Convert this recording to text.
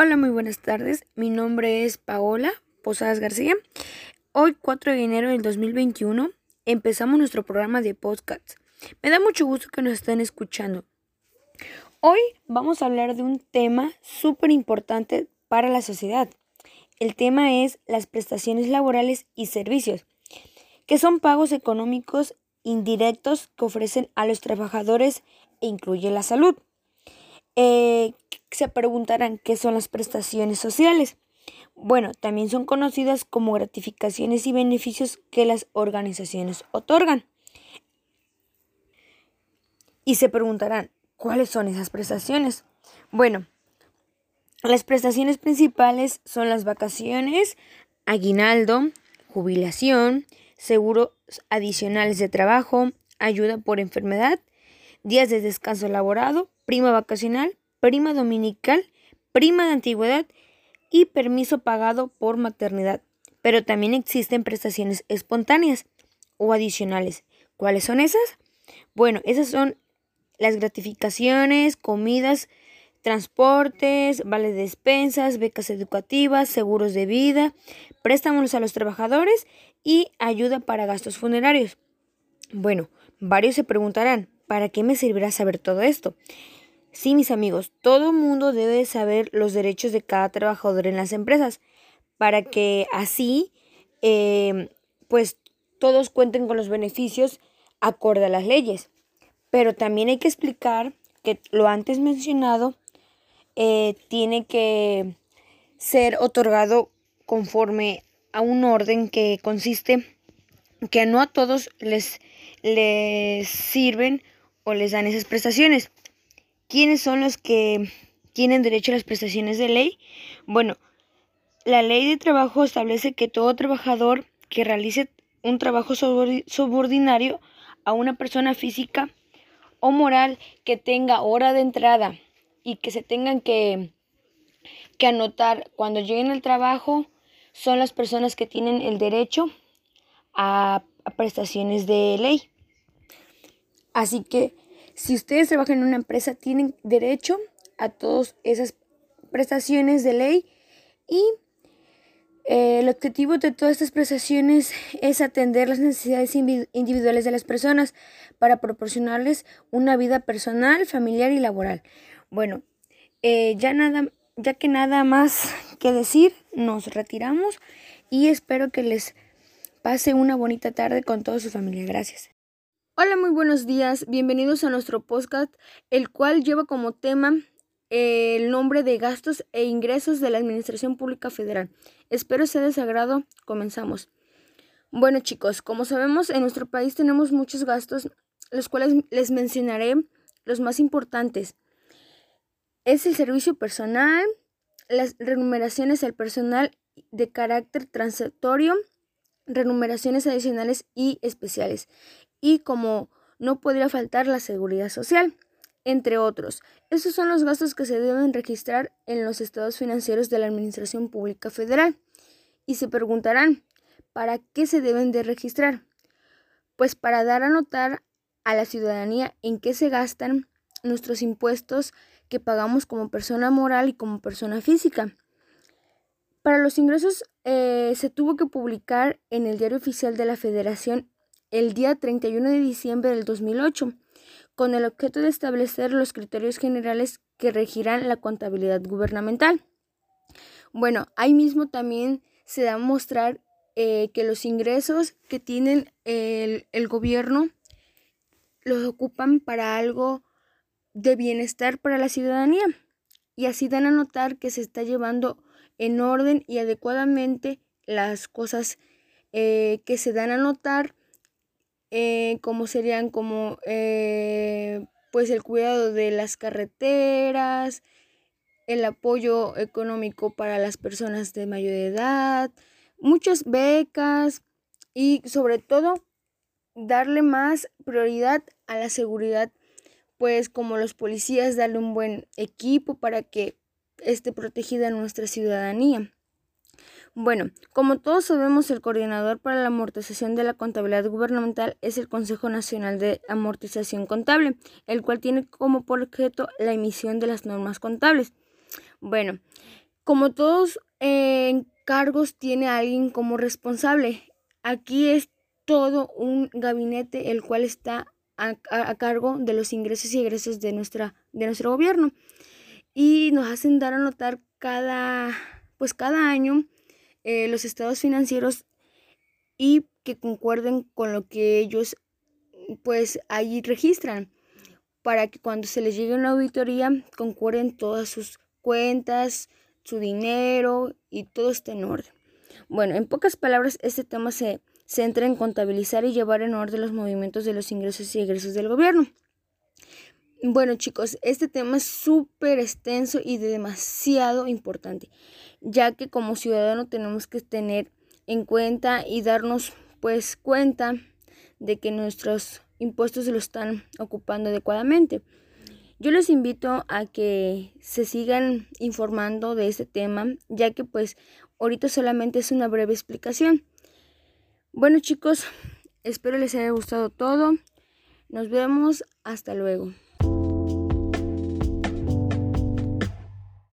Hola, muy buenas tardes. Mi nombre es Paola Posadas García. Hoy, 4 de enero del 2021, empezamos nuestro programa de podcast. Me da mucho gusto que nos estén escuchando. Hoy vamos a hablar de un tema súper importante para la sociedad. El tema es las prestaciones laborales y servicios, que son pagos económicos indirectos que ofrecen a los trabajadores e incluye la salud. Eh, se preguntarán qué son las prestaciones sociales. Bueno, también son conocidas como gratificaciones y beneficios que las organizaciones otorgan. Y se preguntarán, ¿cuáles son esas prestaciones? Bueno, las prestaciones principales son las vacaciones, aguinaldo, jubilación, seguros adicionales de trabajo, ayuda por enfermedad, días de descanso elaborado, prima vacacional, prima dominical, prima de antigüedad y permiso pagado por maternidad. Pero también existen prestaciones espontáneas o adicionales. ¿Cuáles son esas? Bueno, esas son las gratificaciones, comidas, transportes, vales de despensas, becas educativas, seguros de vida, préstamos a los trabajadores y ayuda para gastos funerarios. Bueno, varios se preguntarán, ¿para qué me servirá saber todo esto? Sí, mis amigos, todo mundo debe saber los derechos de cada trabajador en las empresas para que así, eh, pues, todos cuenten con los beneficios acorde a las leyes. Pero también hay que explicar que lo antes mencionado eh, tiene que ser otorgado conforme a un orden que consiste que no a todos les, les sirven o les dan esas prestaciones. ¿Quiénes son los que tienen derecho a las prestaciones de ley? Bueno, la ley de trabajo establece que todo trabajador que realice un trabajo subordinario a una persona física o moral que tenga hora de entrada y que se tengan que, que anotar cuando lleguen al trabajo son las personas que tienen el derecho a, a prestaciones de ley. Así que si ustedes trabajan en una empresa, tienen derecho a todas esas prestaciones de ley y eh, el objetivo de todas estas prestaciones es atender las necesidades individuales de las personas para proporcionarles una vida personal, familiar y laboral. Bueno, eh, ya nada, ya que nada más que decir, nos retiramos y espero que les pase una bonita tarde con toda su familia. Gracias. Hola, muy buenos días. Bienvenidos a nuestro podcast, el cual lleva como tema eh, el nombre de gastos e ingresos de la Administración Pública Federal. Espero sea de sagrado. Comenzamos. Bueno, chicos, como sabemos, en nuestro país tenemos muchos gastos, los cuales les mencionaré los más importantes. Es el servicio personal, las remuneraciones al personal de carácter transitorio, remuneraciones adicionales y especiales y como no podría faltar la seguridad social, entre otros. Esos son los gastos que se deben registrar en los estados financieros de la Administración Pública Federal. Y se preguntarán, ¿para qué se deben de registrar? Pues para dar a notar a la ciudadanía en qué se gastan nuestros impuestos que pagamos como persona moral y como persona física. Para los ingresos eh, se tuvo que publicar en el Diario Oficial de la Federación el día 31 de diciembre del 2008, con el objeto de establecer los criterios generales que regirán la contabilidad gubernamental. Bueno, ahí mismo también se da a mostrar eh, que los ingresos que tienen el, el gobierno los ocupan para algo de bienestar para la ciudadanía y así dan a notar que se está llevando en orden y adecuadamente las cosas eh, que se dan a notar eh, como serían como eh, pues el cuidado de las carreteras, el apoyo económico para las personas de mayor edad, muchas becas y sobre todo darle más prioridad a la seguridad, pues como los policías, darle un buen equipo para que esté protegida nuestra ciudadanía. Bueno, como todos sabemos, el coordinador para la amortización de la contabilidad gubernamental es el Consejo Nacional de Amortización Contable, el cual tiene como objeto la emisión de las normas contables. Bueno, Como todos eh, cargos tiene alguien como responsable. Aquí es todo un gabinete el cual está a, cargo de los ingresos y egresos de, nuestra, de nuestro gobierno. Y nos hacen dar a notar cada, pues cada año eh, los estados financieros y que concuerden con lo que ellos pues allí registran para que cuando se les llegue una auditoría concuerden todas sus cuentas, su dinero y todo esté en orden. Bueno, en pocas palabras, este tema se centra en contabilizar y llevar en orden los movimientos de los ingresos y egresos del gobierno. Bueno chicos, este tema es súper extenso y de demasiado importante, ya que como ciudadano tenemos que tener en cuenta y darnos pues cuenta de que nuestros impuestos se lo están ocupando adecuadamente. Yo les invito a que se sigan informando de este tema, ya que pues ahorita solamente es una breve explicación. Bueno chicos, espero les haya gustado todo. Nos vemos, hasta luego.